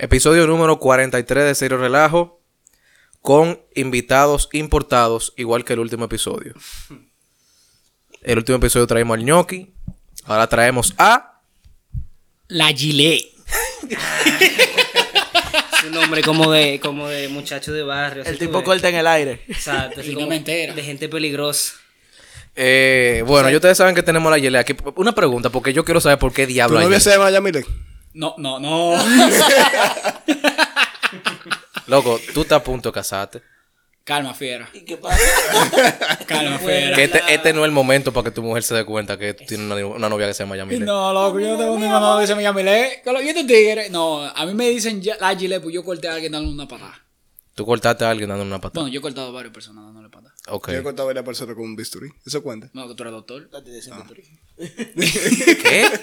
Episodio número 43 de Serio Relajo. Con invitados importados, igual que el último episodio. El último episodio traímos al ñoqui. Ahora traemos a. La Gilet. Es un nombre como de, como de muchacho de barrio. El tipo corta en el aire. Exacto, así Y no como me entera. De gente peligrosa. Eh, bueno, ustedes saben que tenemos la Yele aquí. Una pregunta, porque yo quiero saber por qué ¿Tu diablo hay novia se llama Yamile? No, no, no. Loco, tú estás a punto de casarte. Calma, fiera. ¿Y qué pasa? Calma, fiera. Que este, este no es el momento para que tu mujer se dé cuenta que tú tienes una, una novia que se llama Yamile. No, loco, yo no tengo ninguna novia que se me llame Le. ¿Y estos tigres? No, a mí me dicen la Gilet, pues yo corté a alguien dándole una patada. Tú cortaste a alguien dando una patada. Bueno, yo he cortado a varias personas dándole patada. Ok. Yo he cortado a varias personas con un bisturí. ¿Eso cuenta? No, que tú eres doctor. ¿Qué?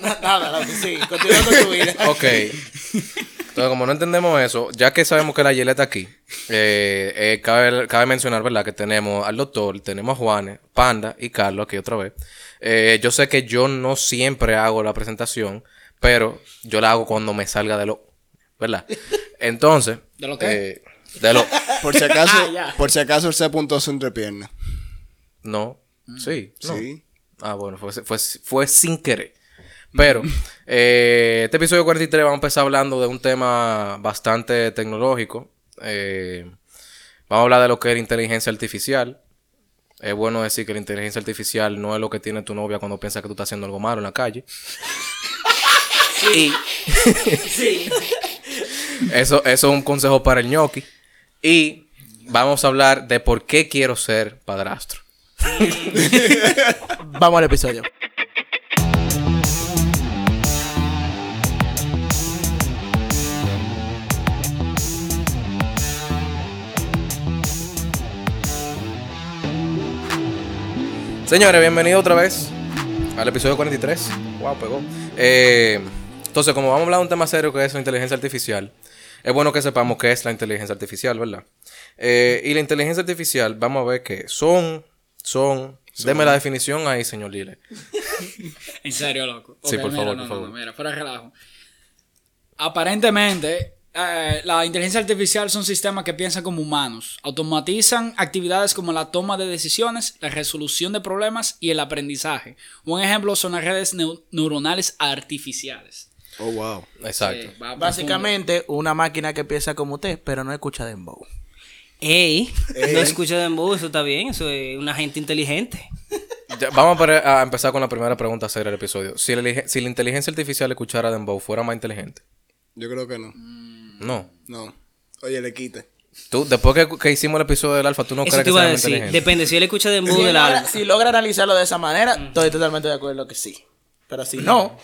Nada, nada, sí. Continúa con tu vida. Ok. Entonces, como no entendemos eso, ya que sabemos que la Yele está aquí, eh, eh, cabe, cabe mencionar, ¿verdad? Que tenemos al doctor, tenemos a Juanes, Panda y Carlos aquí otra vez. Eh, yo sé que yo no siempre hago la presentación, pero yo la hago cuando me salga de lo... ¿Verdad? Entonces... ¿De lo qué? De lo... Por si acaso, Ah, por si acaso él se apuntó su entrepierna. No. Sí. no. Sí. Ah, bueno, fue, fue, fue sin querer. Pero, eh, este episodio 43 vamos a empezar hablando de un tema bastante tecnológico. Eh, vamos a hablar de lo que es la inteligencia artificial. Es bueno decir que la inteligencia artificial no es lo que tiene tu novia cuando piensa que tú estás haciendo algo malo en la calle. Y eso, eso es un consejo para el ñoqui. Y vamos a hablar de por qué quiero ser padrastro. Vamos al episodio. Señores, bienvenidos otra vez al episodio 43. Wow, pegó. Eh, entonces, como vamos a hablar de un tema serio que es la inteligencia artificial, es bueno que sepamos qué es la inteligencia artificial, ¿verdad? Eh, y la inteligencia artificial, vamos a ver qué son, son. Deme la definición ahí, señor Lile. En serio, loco. Sí, por mira, favor, no, por no, favor. no, mira, fuera de relajo. Aparentemente, eh, la inteligencia artificial son sistemas que piensan como humanos. Automatizan actividades como la toma de decisiones, la resolución de problemas y el aprendizaje. Un ejemplo son las redes neu- neuronales artificiales. Oh, wow. Exacto. Va Básicamente, una máquina que piensa como usted, pero no escucha dembow. Ey, no escucho de embudo, eso está bien, eso es una gente inteligente. Ya, vamos a, empezar con la primera pregunta seria del episodio. Si la, lige- si la inteligencia artificial escuchara Dembow, ¿fuera más inteligente? Yo creo que no. No. No. Oye, le quite. Tú, después que, que hicimos el episodio del alfa, ¿tú no eso crees te que iba a sea inteligente? Depende, si él escucha de Si del alma. si logra analizarlo de esa manera, estoy totalmente de acuerdo que sí. Pero si no,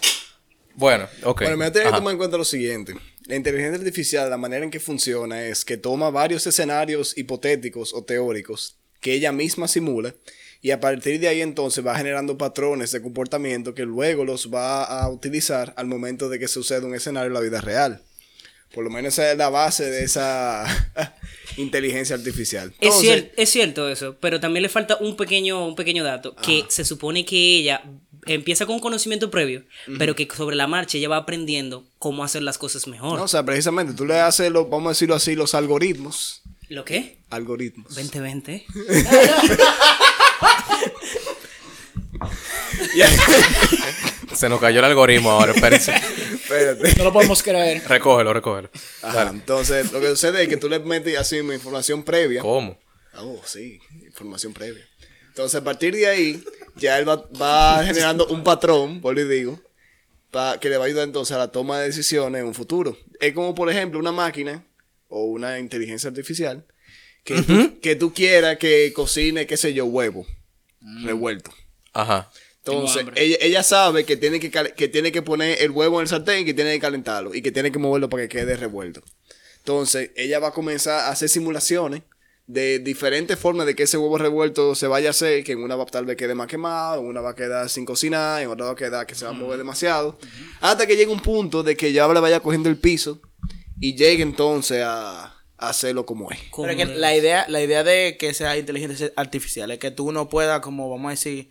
Bueno, ok. Bueno, me voy a tener que tomar en cuenta lo siguiente. La inteligencia artificial, la manera en que funciona es que toma varios escenarios hipotéticos o teóricos que ella misma simula y a partir de ahí entonces va generando patrones de comportamiento que luego los va a utilizar al momento de que suceda un escenario en la vida real. Por lo menos esa es la base de esa inteligencia artificial. Es, Entonces, cier- es cierto eso, pero también le falta un pequeño, un pequeño dato, que se supone que ella empieza con un conocimiento previo, pero que sobre la marcha ella va aprendiendo cómo hacer las cosas mejor. no, o sea, precisamente tú le haces, lo, vamos a decirlo así, los algoritmos. ¿Lo qué? Algoritmos. 2020. Se nos cayó el algoritmo ahora, espérense. Espérate. No lo podemos creer. recógelo, recógelo. Ajá, entonces, lo que sucede es que tú le metes así mismo información previa. ¿Cómo? Oh, sí, información previa. Entonces, a partir de ahí, ya él va, va generando un patrón, por y digo, que le va a ayudar entonces a la toma de decisiones en un futuro. Es como, por ejemplo, una máquina o una inteligencia artificial que, tú, que tú quieras que cocine, qué sé yo, huevo revuelto. Ajá. Entonces, ella, ella sabe que tiene que, que tiene que poner el huevo en el sartén y que tiene que calentarlo y que tiene que moverlo para que quede revuelto. Entonces, ella va a comenzar a hacer simulaciones de diferentes formas de que ese huevo revuelto se vaya a hacer, que en una va tal vez quede más quemado, en una va a quedar sin cocinar, en otra va a quedar que se va a mover demasiado, hasta que llegue un punto de que ya le vaya cogiendo el piso y llegue entonces a, a hacerlo como es. ¿Cómo Pero es que la idea, la idea de que sea inteligencia artificial es que tú no puedas, como vamos a decir,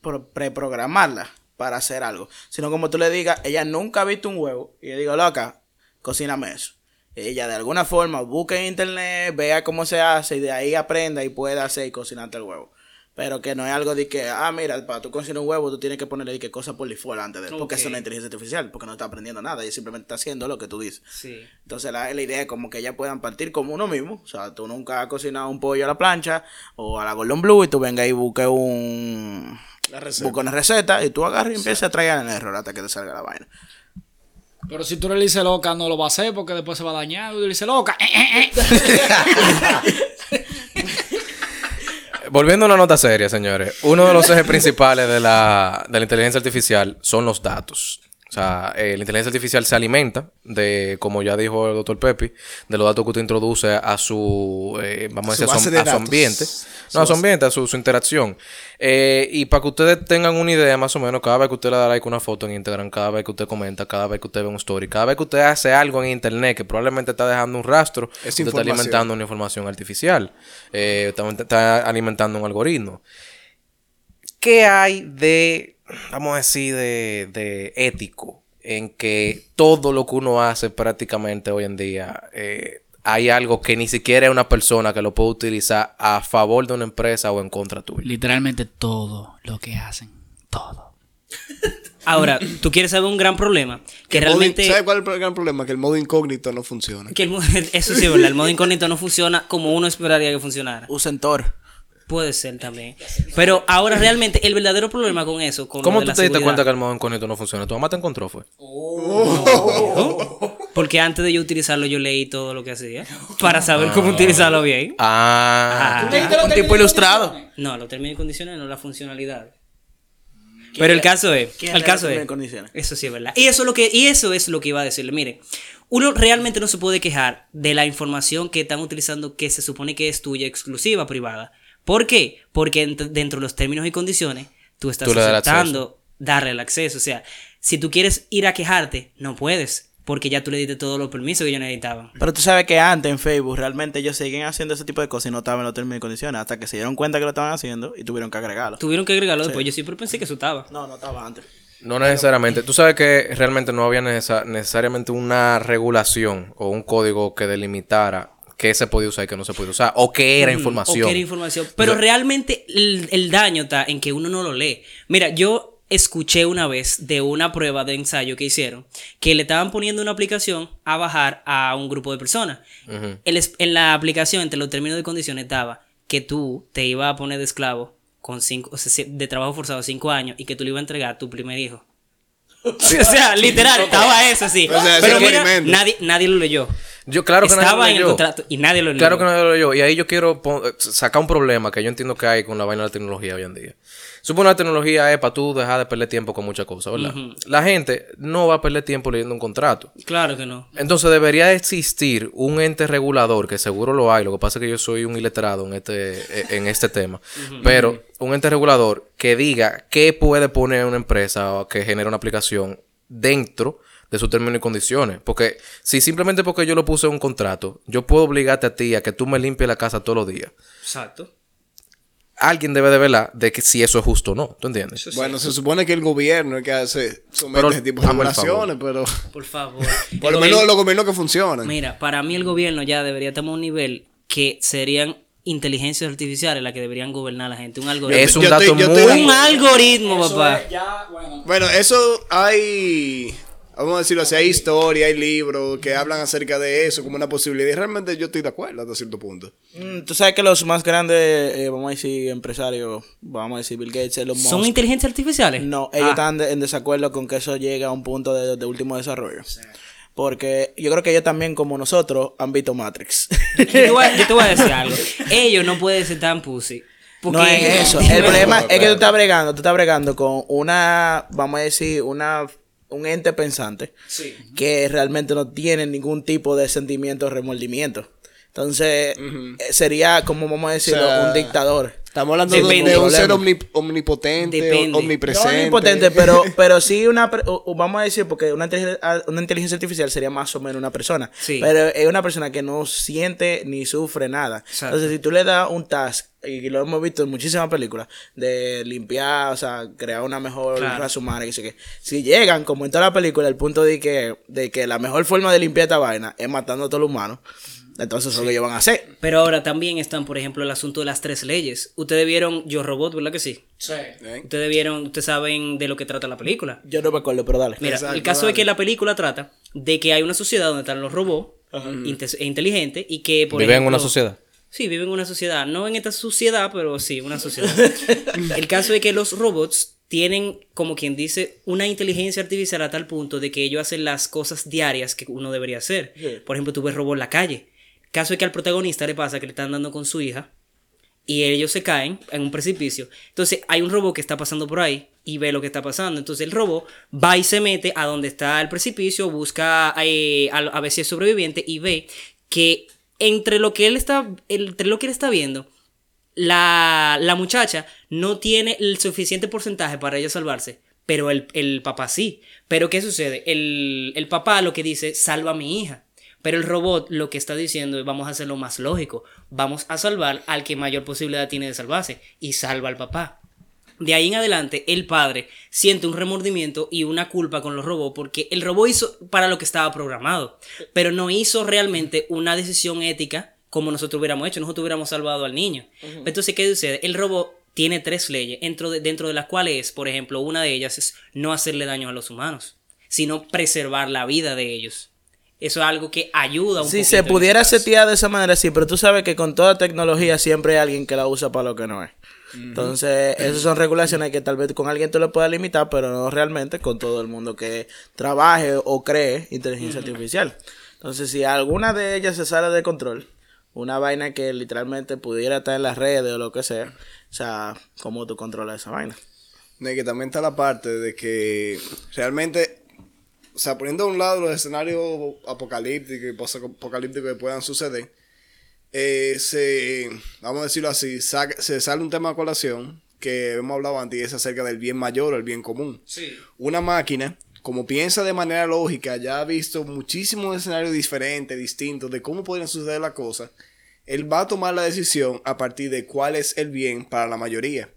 pro- preprogramarla para hacer algo. Sino como tú le digas, ella nunca ha visto un huevo. Y yo digo, loca, cocíname eso. Ella de alguna forma busque en internet, vea cómo se hace y de ahí aprenda y pueda hacer y cocinarte el huevo. Pero que no es algo de que, ah, mira, para tú cocinar un huevo, tú tienes que ponerle de que cosas por default antes de él. Porque eso no es inteligencia artificial, porque no está aprendiendo nada, ella simplemente está haciendo lo que tú dices. Sí. Entonces la, la idea es como que ellas puedan partir como uno mismo. O sea, tú nunca has cocinado un pollo a la plancha o a la Golden Blue y tú vengas y busques un... La receta. Busca una receta y tú agarras y empiezas a traer el error hasta que te salga la vaina. Pero si tú le dices loca, no lo va a hacer porque después se va a dañar. Tú le dices loca. eh, eh, eh. Volviendo a una nota seria, señores. Uno de los ejes principales de la, de la inteligencia artificial son los datos. O sea, eh, la inteligencia artificial se alimenta de, como ya dijo el doctor Pepi, de los datos que usted introduce a su, eh, vamos a decir, a su, de a su datos. ambiente. No, a su ambiente, a su, su interacción. Eh, y para que ustedes tengan una idea más o menos, cada vez que usted le da like a una foto en Instagram, cada vez que usted comenta, cada vez que usted ve un story, cada vez que usted hace algo en Internet que probablemente está dejando un rastro, Es usted está alimentando una información artificial. Eh, está, está alimentando un algoritmo. ¿Qué hay de, vamos a decir, de, de ético en que todo lo que uno hace prácticamente hoy en día, eh, hay algo que ni siquiera es una persona que lo puede utilizar a favor de una empresa o en contra tuya? Literalmente todo lo que hacen. Todo. Ahora, tú quieres saber un gran problema. Que modo realmente. ¿Sabes cuál es el gran problema? Que el modo incógnito no funciona. Que el mo- eso sí es verdad. El modo incógnito no funciona como uno esperaría que funcionara. Usen Tor. Puede ser también. Pero ahora realmente el verdadero problema con eso. Con lo ¿Cómo de tú la te diste cuenta que el modo incógnito no funciona? ¿Tu mamá te encontró, fue? Porque antes de yo utilizarlo, yo leí todo lo que hacía. Para saber cómo utilizarlo bien. Ah. Ah. Un tipo ilustrado. No, los términos y condiciones, no la funcionalidad. Pero el caso es, ¿Quién el caso es, eso sí es verdad. Y eso es lo que, y eso es lo que iba a decirle. Mire, uno realmente no se puede quejar de la información que están utilizando que se supone que es tuya, exclusiva, privada. ¿Por qué? Porque ent- dentro de los términos y condiciones tú estás Tú aceptando darle el acceso. O sea, si tú quieres ir a quejarte, no puedes. Porque ya tú le diste todos los permisos que ellos necesitaban. Pero tú sabes que antes en Facebook realmente ellos seguían haciendo ese tipo de cosas y no estaban en los términos y condiciones hasta que se dieron cuenta que lo estaban haciendo y tuvieron que agregarlo. Tuvieron que agregarlo después. Yo siempre pensé que eso estaba. No, no estaba antes. No necesariamente. Tú sabes que realmente no había necesa- necesariamente una regulación o un código que delimitara qué se podía usar y qué no se podía usar. O qué era Mm, información. O que era información. Pero realmente el, el daño está en que uno no lo lee. Mira, yo escuché una vez de una prueba de ensayo que hicieron que le estaban poniendo una aplicación a bajar a un grupo de personas. El en la aplicación, entre los términos de condiciones, estaba que tú te ibas a poner de esclavo con cinco, o sea, de trabajo forzado cinco años y que tú le ibas a entregar a tu primer hijo. O sea, literal, estaba eso así. O sea, Pero mira, nadie, nadie lo leyó. Yo, claro que nadie Estaba lo en el leyó. contrato y nadie lo leyó. Claro que no lo yo. Y ahí yo quiero pon- sacar un problema que yo entiendo que hay con la vaina de la tecnología hoy en día. Supone la tecnología es para tú dejar de perder tiempo con muchas cosas, ¿verdad? La gente no va a perder tiempo leyendo un contrato. Claro que no. Entonces debería existir un ente regulador, que seguro lo hay, lo que pasa es que yo soy un iletrado en este, en este tema, pero un ente regulador que diga qué puede poner una empresa o que genera una aplicación dentro de sus términos y condiciones. Porque si simplemente porque yo lo puse en un contrato, yo puedo obligarte a ti a que tú me limpies la casa todos los días. Exacto. Alguien debe de verla de que si eso es justo o no, ¿tú entiendes? Bueno, se supone que el gobierno es que hace, somete Pero, ese tipo de regulaciones, pero Por favor. por lo menos gobierno- los gobiernos que funcionan. Mira, para mí el gobierno ya debería tomar un nivel que serían inteligencias artificiales las que deberían gobernar a la gente. Un algoritmo. Es un yo dato estoy- muy... un algoritmo, Eso papá. es ya, bueno. Bueno, eso hay, vamos a decirlo así, hay historia, hay libros que hablan acerca de eso como una posibilidad. Y realmente yo estoy de acuerdo hasta cierto punto. Mm, Tú sabes que los más grandes, eh, vamos a decir, empresarios, vamos a decir Bill Gates, Elon Musk. ¿Son inteligencias artificiales? No, ellos Ah, están de- en desacuerdo con que eso llegue a un punto de, de último desarrollo. Porque yo creo que ellos también, como nosotros, han visto Matrix. Yo te, voy a, yo te voy a decir algo. Ellos no pueden ser tan pussy. Porque No es eso. El problema es que tú estás bregando, tú estás bregando con una, vamos a decir, una un ente pensante que realmente no tiene ningún tipo de sentimiento o remordimiento. Entonces, eh, sería, como vamos a decirlo, O sea, un dictador. Estamos hablando de, Depende. de un ser Problema. omni- omnipotente, Depende. omnipresente. No omnipotente, pero, pero sí una, o- vamos a decir, porque una, inteligencia- ah, una inteligencia artificial sería más o menos una persona. Sí. Pero es una persona que no siente ni sufre nada. Exacto. Entonces, si tú le das un task, y lo hemos visto en muchísimas películas, de limpiar, o sea, crear una mejor Claro. raza humana, y sé qué. Si llegan, como en toda la película, el punto de que, de que la mejor forma de limpiar esta vaina es matando a todos los humanos, entonces eso es lo que ellos van a hacer. Pero ahora también están, por ejemplo, el asunto de las tres leyes. Ustedes vieron Yo Robot, ¿verdad que sí? Sí. ¿Eh? Ustedes vieron, ustedes saben de lo que trata la película. Yo no me acuerdo, pero dale. Mira, Exacto, el caso dale. es que la película trata de que hay una sociedad donde están los robots inte- e inteligentes y que, por Vive en una sociedad. Sí, viven en una sociedad. No en esta sociedad, pero sí, una sociedad. el caso es que los robots tienen, como quien dice, una inteligencia artificial a tal punto de que ellos hacen las cosas diarias que uno debería hacer. Sí. Por ejemplo, tú ves robots en la calle. Caso es que al protagonista le pasa que le están dando con su hija y ellos se caen en un precipicio. Entonces hay un robot que está pasando por ahí y ve lo que está pasando. Entonces el robot va y se mete a donde está el precipicio, busca eh, a, a ver si es sobreviviente y ve que entre lo que él está, entre lo que él está viendo, la, la muchacha no tiene el suficiente porcentaje para ella salvarse. Pero el, el papá sí. Pero ¿qué sucede? El, el papá lo que dice, salva a mi hija. Pero el robot lo que está diciendo es vamos a hacerlo más lógico. Vamos a salvar al que mayor posibilidad tiene de salvarse. Y salva al papá. De ahí en adelante, el padre siente un remordimiento y una culpa con los robots porque el robot hizo para lo que estaba programado, pero no hizo realmente una decisión ética como nosotros hubiéramos hecho, nosotros hubiéramos salvado al niño. Entonces, ¿qué sucede? El robot tiene tres leyes, dentro de, dentro de las cuales, por ejemplo, una de ellas es no hacerle daño a los humanos, sino preservar la vida de ellos. Eso es algo que ayuda un Si poquito se ese pudiera setear de esa manera, sí, pero tú sabes que con toda tecnología siempre hay alguien que la usa para lo que no es. Entonces, esas son regulaciones que tal vez con alguien tú lo puedas limitar, pero no realmente con todo el mundo que trabaje o cree inteligencia artificial. Entonces, si alguna de ellas se sale de control, una vaina que literalmente pudiera estar en las redes o lo que sea, o sea, ¿cómo tú controlas esa vaina? De que también está la parte de que realmente, o sea, poniendo a un lado los escenarios apocalípticos y post-apocalípticos que puedan suceder, eh, se, vamos a decirlo así, se sale un tema a colación que hemos hablado antes y es acerca del bien mayor o el bien común. Una máquina, como piensa de manera lógica, ya ha visto muchísimos escenarios diferentes, distintos, de cómo podrían suceder las cosas, él va a tomar la decisión a partir de cuál es el bien para la mayoría.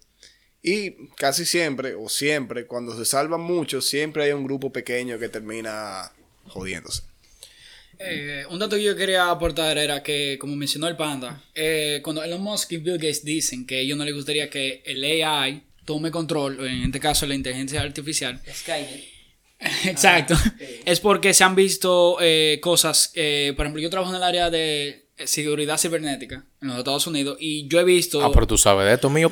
Y casi siempre, o siempre, cuando se salvan muchos, siempre hay un grupo pequeño que termina jodiéndose. Eh, un dato que yo quería aportar era que, como mencionó el panda, eh, cuando Elon Musk y Bill Gates dicen que a ellos no les gustaría que el AI tome control, en este caso la inteligencia artificial, Skynet. exacto, es porque se han visto eh, cosas, eh, por ejemplo, yo trabajo en el área de seguridad cibernética en los Estados Unidos y yo he visto... Ah, pero tú sabes de esto, mío.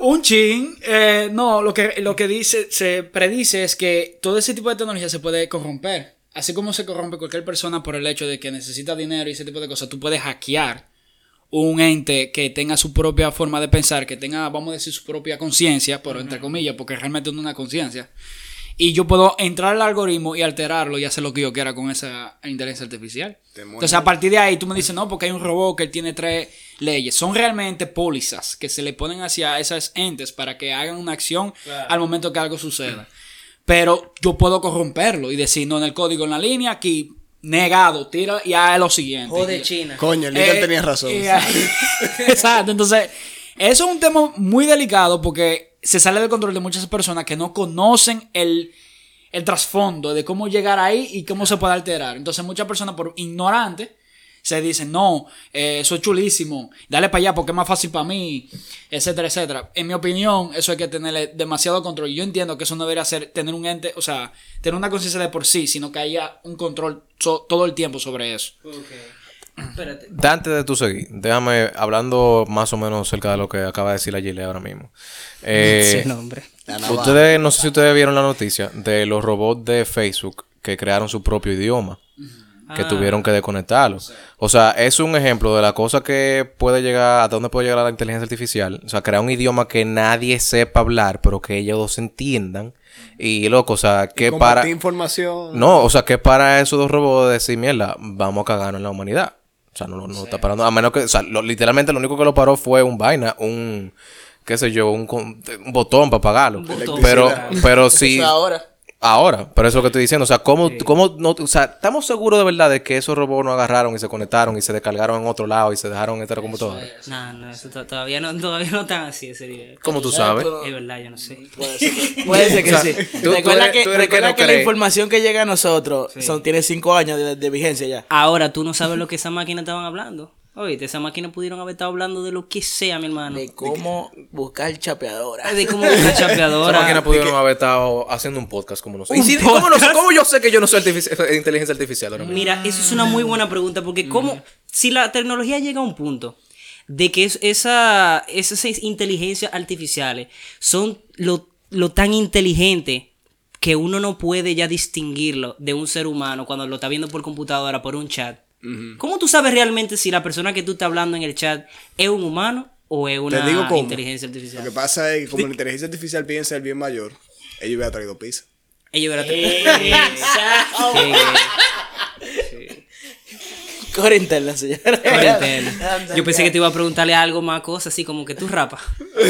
Un chin, eh, no, lo que, lo que dice, se predice es que todo ese tipo de tecnología se puede corromper. Así como se corrompe cualquier persona por el hecho de que necesita dinero y ese tipo de cosas, tú puedes hackear un ente que tenga su propia forma de pensar, que tenga, vamos a decir, su propia conciencia, pero entre comillas, porque realmente no es una conciencia. Y yo puedo entrar al algoritmo y alterarlo y hacer lo que yo quiera con esa inteligencia artificial. Entonces, a partir de ahí, tú me dices, no, porque hay un robot que tiene tres leyes. Son realmente pólizas que se le ponen hacia esas entes para que hagan una acción al momento que algo suceda. Pero yo puedo corromperlo y decir, no, en el código, en la línea, aquí, negado, tira y haz lo siguiente. Jode China. Coño, el líder eh, tenía razón. y- Exacto, entonces, eso es un tema muy delicado porque se sale del control de muchas personas que no conocen el, el trasfondo de cómo llegar ahí y cómo se puede alterar. Entonces, muchas personas por ignorantes se dicen, no, eh, eso es chulísimo, dale para allá porque es más fácil para mí, etcétera, etcétera. En mi opinión, eso hay que tenerle demasiado control. Yo entiendo que eso no debería ser tener un ente, o sea, tener una conciencia de por sí, sino que haya un control so- todo el tiempo sobre eso. Espérate. Antes de tu seguir, déjame hablando más o menos cerca de lo que acaba de decir la Gile ahora mismo. Eh, nombre. Ustedes, no sé si ustedes vieron la noticia de los robots de Facebook que crearon su propio idioma, que Ah. tuvieron que desconectarlo. O sea, es un ejemplo de la cosa que puede llegar, a dónde puede llegar la inteligencia artificial. O sea, crear un idioma que nadie sepa hablar, pero que ellos dos entiendan. Y loco, o sea, que para... Información. No, o sea, que para esos dos robots decir, mierda, vamos a cagarnos en la humanidad. O sea, no, no, no está parando. A menos que, o sea, lo- literalmente lo único que lo paró fue un vaina, un, qué sé yo, un, con- un botón para apagarlo. botón. Pero, pero sí. Ahora. Ahora, pero eso es lo que estoy diciendo. O sea, ¿cómo, cómo no, o sea, estamos seguros de verdad de que esos robots no agarraron y se conectaron y se descargaron en otro lado y se dejaron en esta computadora? No, no, eso to- todavía no, todavía no tan así ese nivel. ¿Cómo tú sabes? Es verdad, yo no sé. Puede ser que, puede ser que O sea, sí. tú- recuerda que, tú eres que recuerda no que la información que llega a nosotros son, tiene cinco años de, de vigencia ya. Ahora tú no sabes lo que esas máquinas estaban hablando. Oíste, esas máquinas pudieron haber estado hablando de lo que sea, mi hermano. De cómo buscar chapeadora. De cómo buscar Esa chapeadora. máquina pudieron haber estado haciendo un podcast como nosotros. ¿Un ¿Y si- ¿cómo, no yo sé que yo no soy inteligencia artificial ahora mismo? Mira, eso es una muy buena pregunta porque cómo, si la tecnología llega a un punto de que es- esa, esas inteligencias artificiales son lo, lo tan inteligente que uno no puede ya distinguirlo de un ser humano cuando lo está viendo por computadora, por un chat. ¿Cómo tú sabes realmente si la persona que tú estás hablando en el chat es un humano o es una digo inteligencia Lo artificial? que pasa es que como la inteligencia artificial piensa el bien mayor, ellos hubieran traído pizza. Ellos verán. Cuarentena, señora. Cuarentena. Yo pensé que te iba a preguntarle algo más cosas, así como que tú rapas.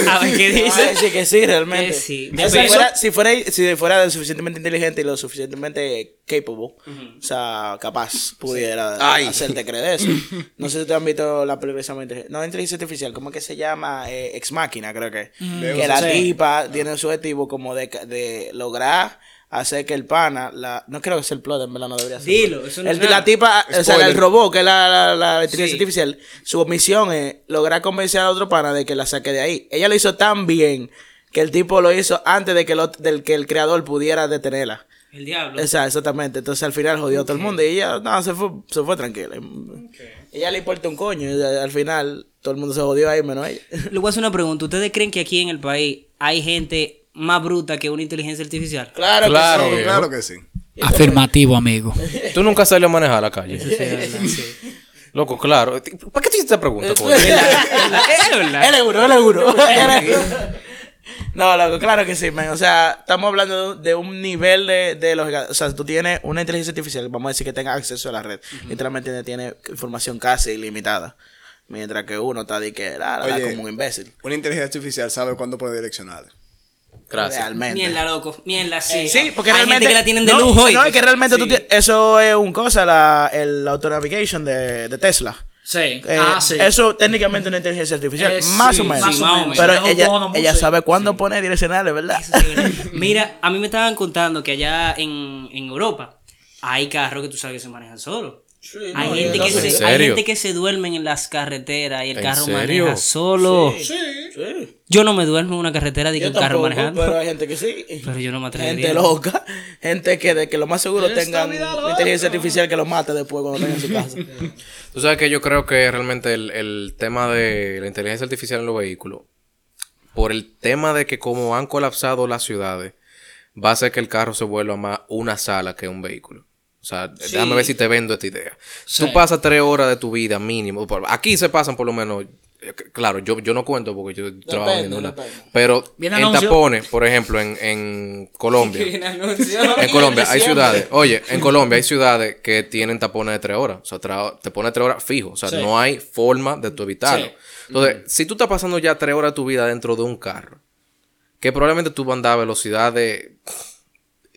A ver qué Ay, dice. sí, que sí, realmente. Que sí. O sea, Pero- si, fuera, si, fuera, si fuera lo suficientemente inteligente y lo suficientemente capable, o sea, capaz, pudiera Ay. hacerte creer eso. No sé si ustedes han visto la película No, inteligencia artificial, ¿cómo es que se llama? Eh, Ex Máquina, creo que. Que la Sí. tipa tiene su objetivo como de, de lograr hacer que el pana, la, no creo que sea el plot, en verdad no debería ser. Dilo, eso no El- es nada. la tipa, o sea, el robot, que es la, la, la inteligencia Sí. artificial, su misión es lograr convencer a otro pana de que la saque de ahí. Ella lo hizo tan bien que el tipo lo hizo antes de que, lo- del, que el creador pudiera detenerla. El diablo. Esa, exactamente. Entonces al final jodió a todo el mundo y ella no, se, fue, se fue tranquila. Ella le importa un coño y al final todo el mundo se jodió ahí menos ella. Le voy a hacer una pregunta. ¿Ustedes creen que aquí en el país hay gente más bruta que una inteligencia artificial? Claro, Claro, que sí. viejo. Claro que sí. Afirmativo, amigo. Tú nunca salió a manejar a la calle. Loco, claro. ¿Para qué te hiciste esta pregunta. Él es uno, él es uno. No, loco, claro que sí, man. O sea, estamos hablando de un nivel de, de lógica. O sea, tú tienes una inteligencia artificial, vamos a decir que tenga acceso a la red. Literalmente tiene información casi ilimitada. Mientras que uno está de que, la, la, la, Oye. como un imbécil. Una inteligencia artificial sabe cuándo puede direccionar. Gracias. Realmente. Mierda, loco. Mierda, sí. Sí, porque hay realmente. gente que la tienen de no, lujo. No, es que realmente tú Sí. tienes- Eso es un cosa, la, el autonavigation de, de Tesla. Sí. Eh, ah, sí. Eso técnicamente es una inteligencia artificial. Eh, más sí, o menos. más o menos. Pero ella, ella sí. sabe cuándo poner direccionales, ¿verdad? Sí. Mira, a mí me estaban contando que allá en, en Europa hay carros que tú sabes que se manejan solos. hay, gente que ¿En se, hay gente que se duermen en las carreteras y el ¿En carro serio? maneja solo. Sí. Yo no me duermo en una carretera de que Yo un carro tampoco, manejando. pero hay gente que sí. Pero yo no me atrevería. Gente loca, gente que de que lo más seguro tengan inteligencia artificial que los mate después cuando tengan en su casa. Tú sabes que yo creo que realmente el, el tema de la inteligencia artificial en los vehículos, por el tema de que como han colapsado las ciudades, va a hacer que el carro se vuelva más una sala que un vehículo. O sea, déjame ver si te vendo esta idea. Tú pasas tres horas de tu vida mínimo. Aquí se pasan por lo menos. Eh, Claro, yo, yo no cuento porque yo trabajo en una. Pero Viene en anuncio. tapones, por ejemplo, en, en Colombia. En Colombia hay ciudades, oye, en Colombia hay ciudades que tienen tapones de tres horas. O sea, te pone tres horas fijo. O sea, Sí. no hay forma de tu evitarlo. Sí. Entonces, si tú estás pasando ya tres horas de tu vida dentro de un carro, que probablemente tú vas a andar a velocidad de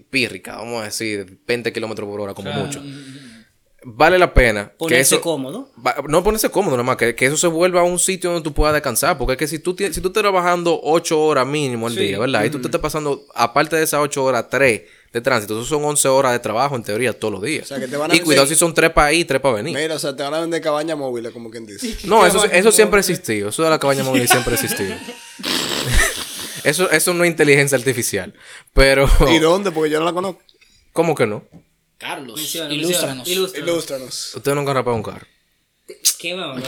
pírrica, vamos a decir, 20 kilómetros por hora como mucho. Vale la pena que Ponerse eso... cómodo. Va- No ponerse cómodo, nada más, que, que eso se vuelva a un sitio donde tú puedas descansar. Porque es que si tú, tienes- si tú estás trabajando 8 horas mínimo al día, ¿verdad? Y tú te estás pasando, aparte de esas 8 horas, 3 de tránsito. Eso son 11 horas de trabajo en teoría todos los días. O sea, que te van a y cuidado si son 3 para ir, 3 para venir. Mira, o sea, te van a vender cabaña móviles, como quien dice. No, eso, eso siempre ha existido. Eso de la cabaña móvil siempre ha existido. eso, eso no es inteligencia artificial. Pero, ¿Y dónde? Porque yo no la conozco. ¿cómo que no? Carlos, Menciona, ilústranos. Ilústranos. Ilústranos. Ustedes nunca han rapado un carro. ¿Qué mamá?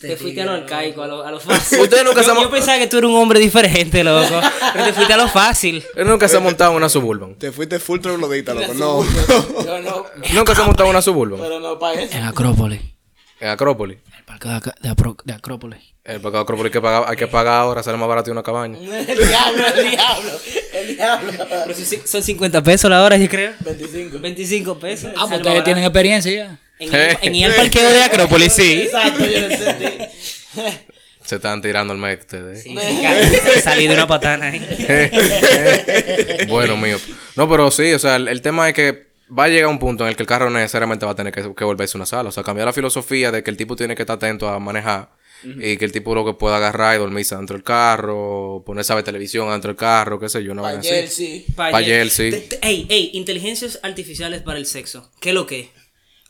Te fuiste a lo arcaico, a lo, a lo fácil. Ustedes nunca yo, se mo- yo pensaba que tú eres un hombre diferente, loco. Pero te fuiste a lo fácil. Ustedes nunca se han montado en una Suburban. Te fuiste full troglodita, loco. No. Yo no, Nunca se han montado en una Suburban. pero no para eso. En Acrópolis. En Acrópolis. El parque de, de Apro- de Acrópolis. El pecado Acrópolis hay que pagar, hay que pagar ahora, sale más barato de una cabaña. El diablo, el diablo, el diablo. Pero si- son 50 pesos la hora, yo creo. 25. 25 pesos. Ah, pues ustedes tienen experiencia ya. En el, en el parqueo de Acrópolis, sí. Exacto, yo lo entendí. Se están tirando al medio ustedes. Sí, Salí de una patana ahí. bueno, mío. No, pero sí, o sea, el, el tema es que va a llegar un punto en el que el carro necesariamente va a tener que, que volverse una sala. O sea, cambiar la filosofía de que el tipo tiene que estar atento a manejar y que el tipo lo que pueda agarrar y dormirse dentro del carro, ponerse a ver televisión dentro del carro, qué sé yo, una vaina así. Ayer sí. Pa' ayer, sí. Ey, ey, inteligencias artificiales para el sexo. ¿Qué es lo que?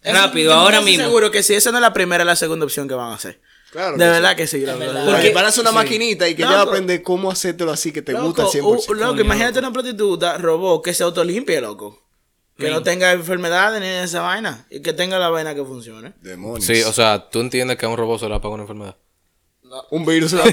Eso- Rápido, ahora estoy mismo. seguro que si esa no es la primera, es la segunda opción que van a hacer. Claro. De que verdad que sí, la verdad. Porque Porque- van a hacer una sí. maquinita y que Loco. ya va a aprender cómo hacértelo así que te gusta al Loco, 100%. u- loco, imagínate una prostituta robot que se autolimpie, loco. Que no tenga enfermedades ni esa vaina. Y que tenga la vaina que funcione. Demonios. Sí, o sea, tú entiendes que a un robot se le apaga una enfermedad. un virus la se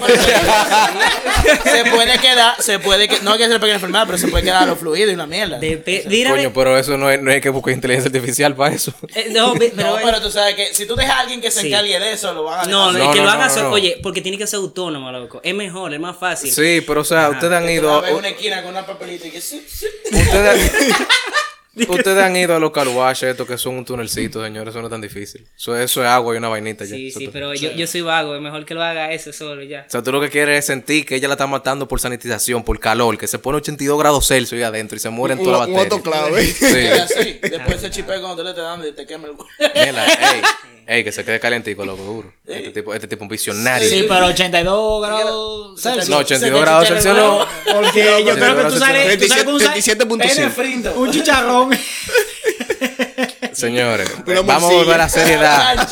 puede quedar, se puede que, no que se le pegue la enfermedad, pero se puede quedar los fluidos y una mierda. Depe- dígame- Coño, pero eso no es, no es que busque inteligencia artificial para eso. Eh, no, pero, no, pero tú sabes que si tú dejas a alguien que se Sí. encargue de eso, lo van a no, no, No, es que no, lo haga no, so- no. Oye, porque tiene que ser autónomo, loco. Es mejor, es más fácil. Sí, pero o sea, ustedes han ido. a ver una esquina con una papelita y que sí, sí. Ustedes, ustedes han ido a los carwash estos que son un tunelcito, señores. Eso no es tan difícil. Eso, eso es agua y una vainita ya. Sí, Eso sí, tú- pero yo, yo soy vago. Es mejor que lo haga eso solo ya. O sea, tú lo que quieres es sentir que ella la está matando por sanitización, por calor, que se pone 82 grados Celsius ahí adentro y se mueren un, todas las un bacterias. autoclave. Sí. Así. Después se chipea cuando te le estás dando y te quema el. Mira, ey, ey, que se quede calentico, loco, duro. Este tipo, este tipo es un visionario. Sí, pero 82 grados Celsius. No, 82 grados Celsius no. Porque yo creo que tú sales, tú sales con un sa- 37.5. un chicharrón. Señores, Una vamos a volver a la seriedad.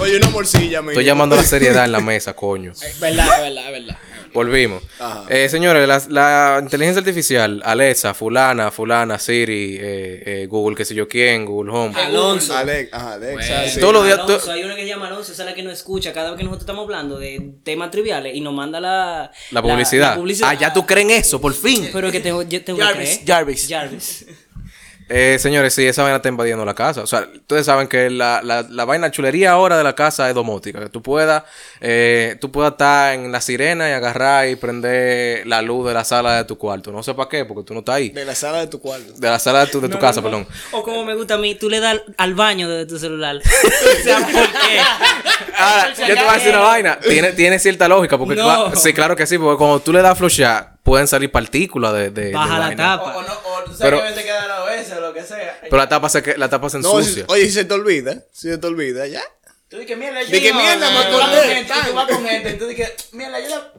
Oye, una morcilla, amigo. Estoy llamando a la seriedad en la mesa, coño. verdad, es verdad, es verdad. Volvimos. Ajá. Eh, señores, la, la inteligencia artificial, Alexa, fulana, fulana, Siri, eh, eh, Google, qué sé yo quién, Google Home. Alonso. Alex, ajá, Alexa. Bueno. sí. Todos los días... Alonso, to- hay una que se llama Alonso, esa es la que nos escucha cada vez que nosotros estamos hablando de temas triviales y nos manda la, la, publicidad. la publicidad. Ah, ya tú crees en eso, por fin. Pero que tengo, yo tengo Jarvis, que creer. Jarvis. Jarvis. Eh, señores, sí, esa vaina está invadiendo la casa. O sea, ustedes saben que la, la, la vaina chulería ahora de la casa es domótica. Que tú puedas, eh, tú puedas estar en la sirena y agarrar y prender la luz de la sala de tu cuarto. No sé para qué, porque tú no estás ahí. De la sala de tu cuarto. De la sala de tu, de tu casa, perdón. O como me gusta a mí, tú le das al baño de tu celular. o sea, ¿por qué? Ahora, yo te voy a decir una vaina. Tiene, tiene cierta lógica, porque sí, claro que sí, porque cuando tú le das flushar, pueden salir partículas de, de, de Baja la vaina. O, tapa. o no, o tú sabes Pero- que a veces queda la OS o lo que sea. Pero la tapa se, que- la tapa se No, ensucia. si- oye, si se te olvida, si se te olvida, ya. Tú dices, mierda, yo que no, mierda, no, me vas acordé. con gente, tú vas con gente, y tú dices, mierda, yo.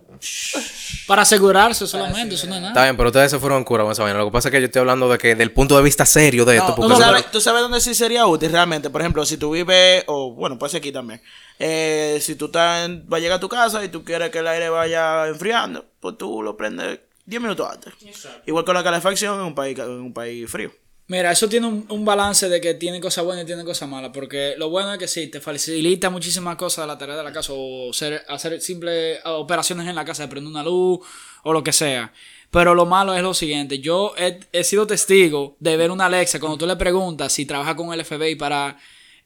Para asegurarse solamente, eso no es Está nada. bien, pero ustedes se fueron cura con esa vaina. Lo que pasa es que yo estoy hablando de que del punto de vista serio de esto. No, porque ¿tú, sabes, tú sabes dónde sí sería útil realmente. Por ejemplo, si tú vives, o bueno, puede ser aquí también. Eh, si tú estás en, vas a llegar a tu casa y tú quieres que el aire vaya enfriando, pues tú lo prendes 10 minutos antes. Igual con la calefacción en un país, en un país frío. Mira, eso tiene un, un balance de que tiene cosas buenas y tiene cosas malas. Porque lo bueno es que sí, te facilita muchísimas cosas la tarea de la casa. O ser- hacer simples operaciones en la casa de prender una luz o lo que sea. Pero lo malo es lo siguiente. Yo he, he sido testigo de ver una Alexa cuando tú le preguntas si trabaja con el FBI para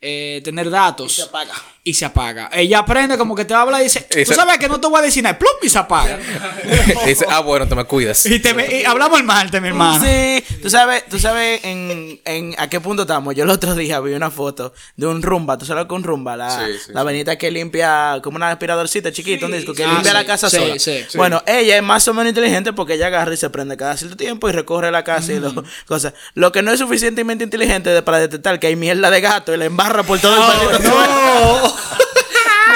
eh, tener datos. se apaga. Y se apaga. Ella aprende como que te habla y dice, Y tú sabes que no te voy a decir nada. ¡Plum! Y se apaga. dice, ah, bueno, te me cuidas. y, te, me- y hablamos el martes, mi hermano. Sí, tú sabes, tú sabes en, en a qué punto estamos. Yo el otro día vi una foto de un rumba, tú sabes lo que es un rumba, la, Sí, sí, la venita que limpia como una aspiradorcita chiquita, un disco que Ah, limpia sí, la casa sí, sola. sí, sí. Bueno, ella es más o menos inteligente porque ella agarra y se prende cada cierto tiempo y recorre la casa y lo, cosas. Lo que no es suficientemente inteligente de- para detectar que hay mierda de gato y la embarra por todo el maldito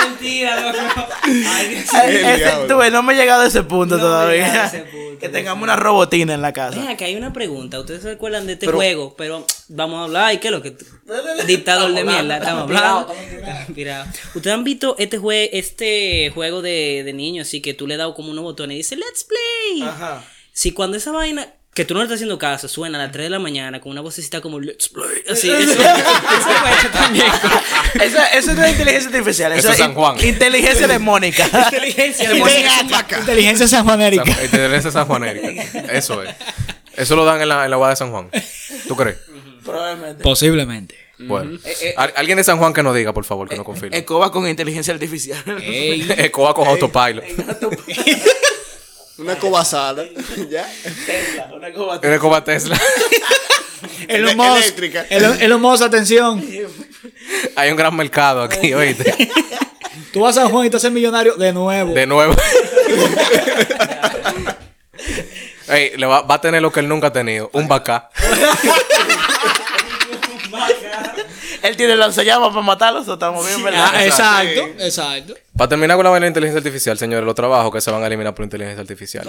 Mentira, loco. Ay, ese- no me he llegado a ese punto No todavía. ese punto, que tengamos una robotina en la casa. Venga, que hay una pregunta. ¿Ustedes se acuerdan de este juego? Pero vamos a hablar. ¿Y qué es lo que.? Dictador de mierda, estamos hablando. ¿Ustedes han visto este, jue este juego de, de niños? Así que tú le das como unos botones y dice, let's play. Ajá. Si cuando esa vaina. Que tú no le estás haciendo caso, suena a las 3 de la mañana con una vocecita como Let's play. Así, eso, eso fue hecho también. Eso, eso no es inteligencia artificial, eso, Eso es San in- Juan. inteligencia demónica. Inteligencia Demoníaca. Inteligencia sanjuanérica. San- Inteligencia sanjuanérica. Eso es. Eso lo dan en la, en la UAD de San Juan. ¿Tú crees? Probablemente. Posiblemente. Bueno. eh, Al- alguien de San Juan que nos diga, por favor, que nos confirme. Escoba con inteligencia artificial. Ecoa con autopilot. Una cobazada. ¿Ya? Tesla, una. Una Ecoba Tesla. El Ele- humoso. eléctrica. El, el humoso, atención. Hay un gran mercado aquí, oíste. Tú vas a San Juan y te haces millonario de nuevo. De nuevo. Ey, le va, va a tener lo que él nunca ha tenido. Un bacá. Él tiene lanzallamas para matarlos, o estamos bien, ¿verdad? Ah, exacto, exacto. Para terminar con la vaina de inteligencia artificial, señores, los trabajos que se van a eliminar por inteligencia artificial.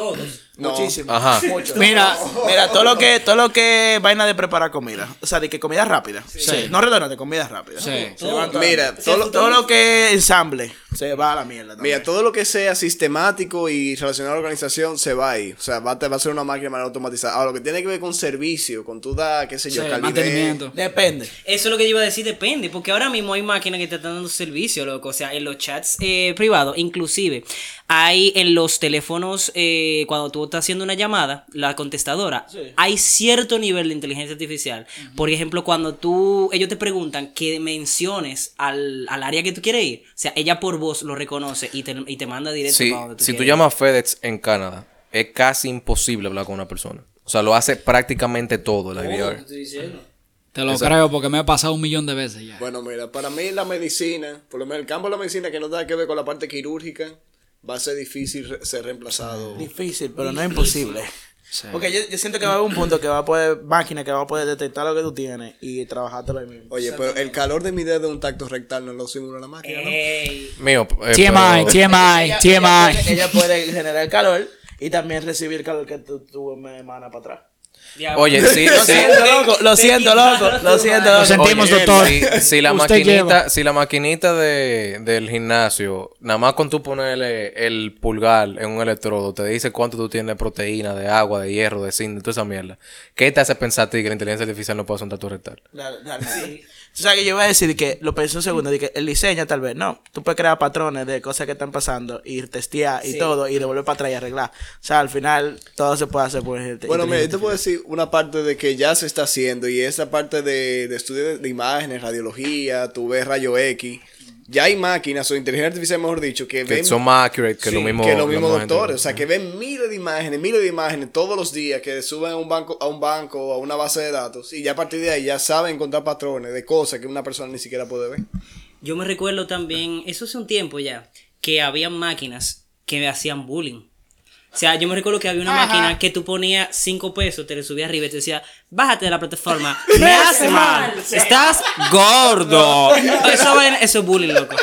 Muchísimo. Ajá. Mucho. Mira, Mira, todo lo que, todo lo que vaina de preparar comida. O sea, de que comida rápida. Sí. No restaurante, comida rápida. Sí. Se van todas. Mira, todo, todo lo, todo lo que es ensamble se va a la mierda. también. Mira, todo lo que sea sistemático y relacionado a la organización se va ahí. O sea, va, a- va a ser una máquina de manera automatizada. Ahora, lo que tiene que ver con servicio, con tu da, qué sé yo, Sí, calidad. mantenimiento. Depende. Eso es lo que yo iba a decir, depende, porque ahora mismo hay máquinas que te están dando servicio, loco. O sea, en los chats eh, privados, inclusive, hay en los teléfonos, eh, cuando tú estás haciendo una llamada, la contestadora, hay cierto nivel de inteligencia artificial. Por ejemplo, cuando tú, ellos te preguntan que menciones al, al área que tú quieres ir, o sea, ella por voz lo reconoce y te, y te manda directo Sí, para donde tú si tú llamas a FedEx en Canadá, es casi imposible hablar con una persona. O sea, lo hace prácticamente todo la IVR. te lo creo porque me ha pasado un millón de veces ya. Bueno, mira, para mí la medicina, por lo menos el campo de la medicina que no tiene que ver con la parte quirúrgica, va a ser difícil re- ser reemplazado. Difícil, pero no es imposible. Porque yo, yo siento que va a haber un punto que va a poder, máquina que va a poder detectar lo que tú tienes y trabajártelo ahí mismo. Oye, pero el calor de mi dedo de un tacto rectal no lo simula la máquina, ¿no? Ey. Mío, eh, TMI, pero- TMI, ella, TMI. ella puede, ella puede generar calor y también recibir calor que tú, tú me emanas para atrás. Diablo. Oye, sí, Lo siento, loco, lo siento, loco, lo siento, Lo loco. sentimos, Oye, doctor. Si, si la maquinita, lleva. si la maquinita de, del gimnasio, nada más con tú ponerle el pulgar en un electrodo, te dice cuánto tú tienes de proteína, de agua, de hierro, de zinc, de toda esa mierda. ¿Qué te hace pensar a ti que la inteligencia artificial no puede sondar tu rectal? Dale, dale. O sea, que yo iba a decir que lo pensé un segundo, de que el diseño tal vez, no. Tú puedes crear patrones de cosas que están pasando y testear y todo y devolver para atrás y arreglar. O sea, al final todo se puede hacer por el Bueno, mira, yo te puedo decir una parte de que ya se está haciendo y esa parte de, de estudio de, de imágenes, radiología, tú ves rayo X. Ya hay máquinas o inteligencia artificial, mejor dicho, que, Que ven son más accurate que Sí, lo mismo. que gente. doctores, o sea, que ven miles de imágenes, miles de imágenes todos los días que suben a un banco, a un banco, a una base de datos y ya a partir de ahí ya saben encontrar patrones de cosas que una persona ni siquiera puede ver. Yo me recuerdo también, eso hace un tiempo ya, que había máquinas que me hacían bullying. O sea, yo me recuerdo que había una máquina que tú ponías 5 pesos, te le subías arriba y te decía, bájate de la plataforma, me hace mal, estás gordo. Eso, eso es bullying, loco.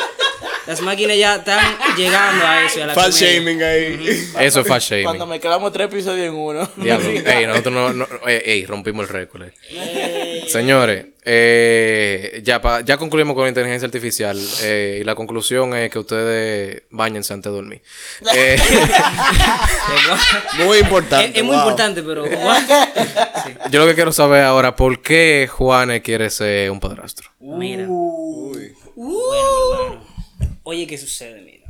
Las máquinas ya están llegando a eso. A la Fat comedia. shaming ahí. Eso es fat shaming. Cuando me quedamos tres episodios en uno. Diablo. Ey, nosotros no, no- ey, ey, rompimos el récord. eh. Señores, eh, ya, pa- ya concluimos con la inteligencia artificial eh, y la conclusión es que ustedes bañense antes de dormir. Eh, Muy importante. Es, es muy wow. importante, pero... yo lo que quiero saber ahora, ¿por qué Juanes quiere ser un padrastro? Mira. Uy. Bueno, hermano. Oye, ¿qué sucede? Mira.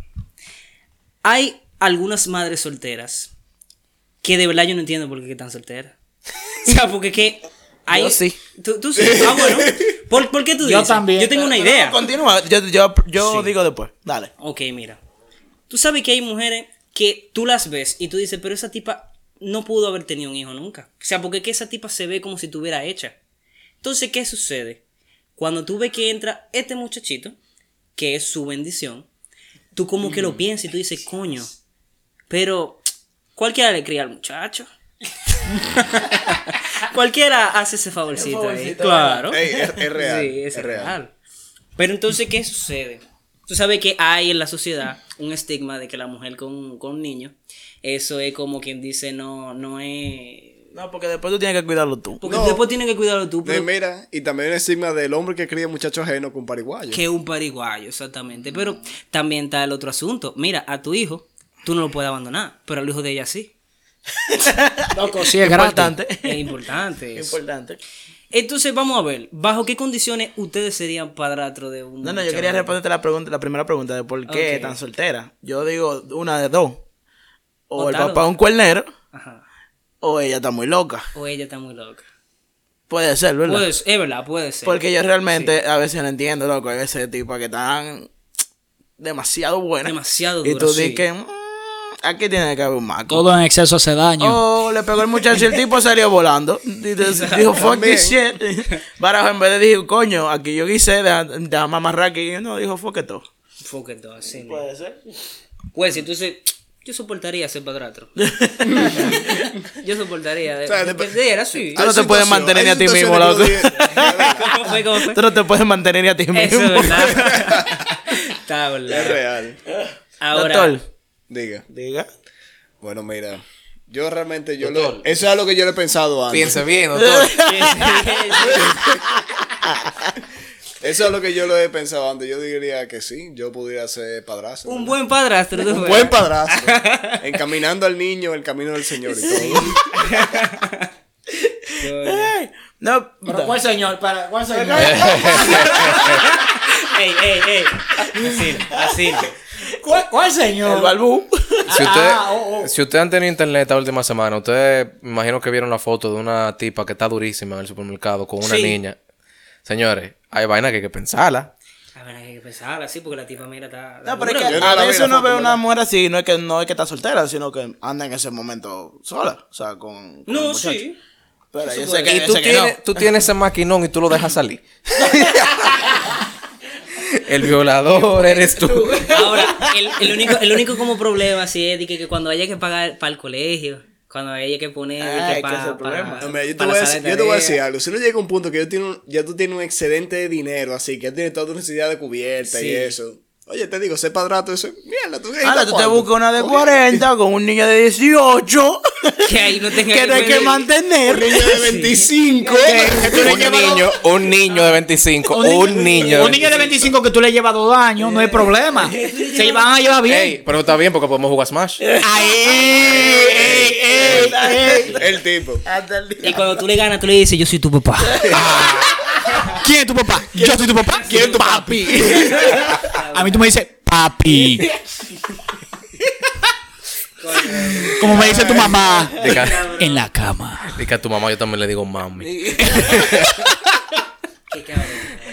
Hay algunas madres solteras que de verdad yo no entiendo por qué están solteras. O sea, porque que... Hay, Yo sí. ¿Tú, tú sí? Ah, bueno. ¿Por, por qué tú Yo dices? también. Yo tengo una idea. no, continúa, yo, yo, yo Sí. digo después. Dale. Ok, mira. Tú sabes que hay mujeres que tú las ves y tú dices, pero esa tipa no pudo haber tenido un hijo nunca. O sea, porque que esa tipa se ve como si tuviera hecha. Entonces, ¿qué sucede? Cuando tú ves que entra este muchachito, que es su bendición, tú como que lo piensas y tú dices, coño, pero cualquiera le cría al muchacho. cualquiera hace ese favorcito, ahí. Claro. Ey, es, es real. Sí, es, es real. real. Pero entonces, ¿qué sucede? Tú sabes que hay en la sociedad un estigma de que la mujer con, con un niño, eso es como quien dice, no, no es... No, porque después tú tienes que cuidarlo tú. Porque No. después tienes que cuidarlo tú, pero mira, y también el estigma del hombre que cría muchacho ajeno con pariguayo. que un pariguayo, exactamente. Pero también está el otro asunto. Mira, a tu hijo, tú no lo puedes abandonar, pero al hijo de ella sí. Loco, sí es gratis. Importante. Es importante. eso. Importante. Entonces, vamos a ver, ¿bajo qué condiciones ustedes serían padrastro de un No, no, yo quería responderte la pregunta, la primera pregunta de por qué tan soltera. Yo digo una de dos. O, O el tal, papá o- es un cuernero, Ajá. O ella está muy loca. O ella está muy loca. Puede ser, ¿verdad? Puede ser, es verdad, puede ser. Porque yo realmente a veces no entiendo, loco. Hay veces tipo que están demasiado buenas. Demasiado Y duras, tú sí. dices que. mm, Aquí tiene que haber un maco. Todo en exceso hace daño. Oh, le pegó el muchacho y el tipo salió volando. Dijo, fuck this shit. Barajo, en vez de dijo, coño, aquí yo de, de amarrar aquí. No, dijo, fuck it todo. Fuck it, así. Puede ser. Pues entonces, yo soportaría ser padrastro. yo soportaría. De, O sea, de- de- era así. Tú no te puedes mantener ni a ti mismo, loco. ¿Cómo fue? ¿Cómo fue? Tú no te puedes mantener ni a ti Eso mismo. es verdad. Está Es real. Ahora, Doctor, Diga. diga. Bueno, mira. Yo realmente, yo lo, eso es algo que yo le he pensado antes. Piense bien, doctor. Eso es lo que yo lo he pensado antes. Yo diría que sí, yo pudiera ser padrastro. un buen padrastro. tú Un ves. buen padrastro. encaminando al niño el camino del Señor y todo. No, ¿Cuál señor? Para, ¿Cuál señor? ey, ey, ey. Así, así. ¿Cuál, cuál señor? el balbú. Si ustedes Ah, oh, oh. si ustedes han tenido internet esta última semana, ustedes me imagino que vieron la foto de una tipa que está durísima en el supermercado con una Sí. niña. Señores, hay vaina que hay que pensarla. A ver, hay que pensar así porque la tipa, mira, está. No, pero es que a veces uno ve una mujer así, no es que no es que está soltera, sino que anda en ese momento sola, o sea, con, No, sí. Pero yo Eso sé que, Y tú sé que tienes, no. tú tienes ese maquinón y tú lo dejas salir. el violador eres tú. Ahora, el, el único, el único como problema así es de que, que cuando haya que pagar para el colegio, cuando haya que poner Ah, que es que pa- ese es el problema. Yo, te voy a decir, de yo te voy a tarea. decir algo. Si no llega un punto que yo tiene un- ya tú tienes un excedente de dinero, así que ya tienes toda tu necesidad de cubierta y eso. Oye, te digo, ser padrato, eso. Mierda, tú Ahora tú te buscas una de 40 con un niño de 18 Que ahí no tenga que no hay que mantener. Un niño de 25. que tú le Un niño, un niño de 25, un niño. Un niño de 25 que tú le llevas dos años, no hay problema. Se van a llevar bien. Ey, pero está bien porque podemos jugar Smash. El tipo. El día. Y cuando tú le ganas, tú le dices, yo soy tu papá. ¿Quién es tu papá? Yo soy tu papá. ¿Quién es tu papi? A mí tú me dices, papi. Como me dice tu mamá. En la cama. diga a tu mamá, yo también le digo mami. Qué cabrón.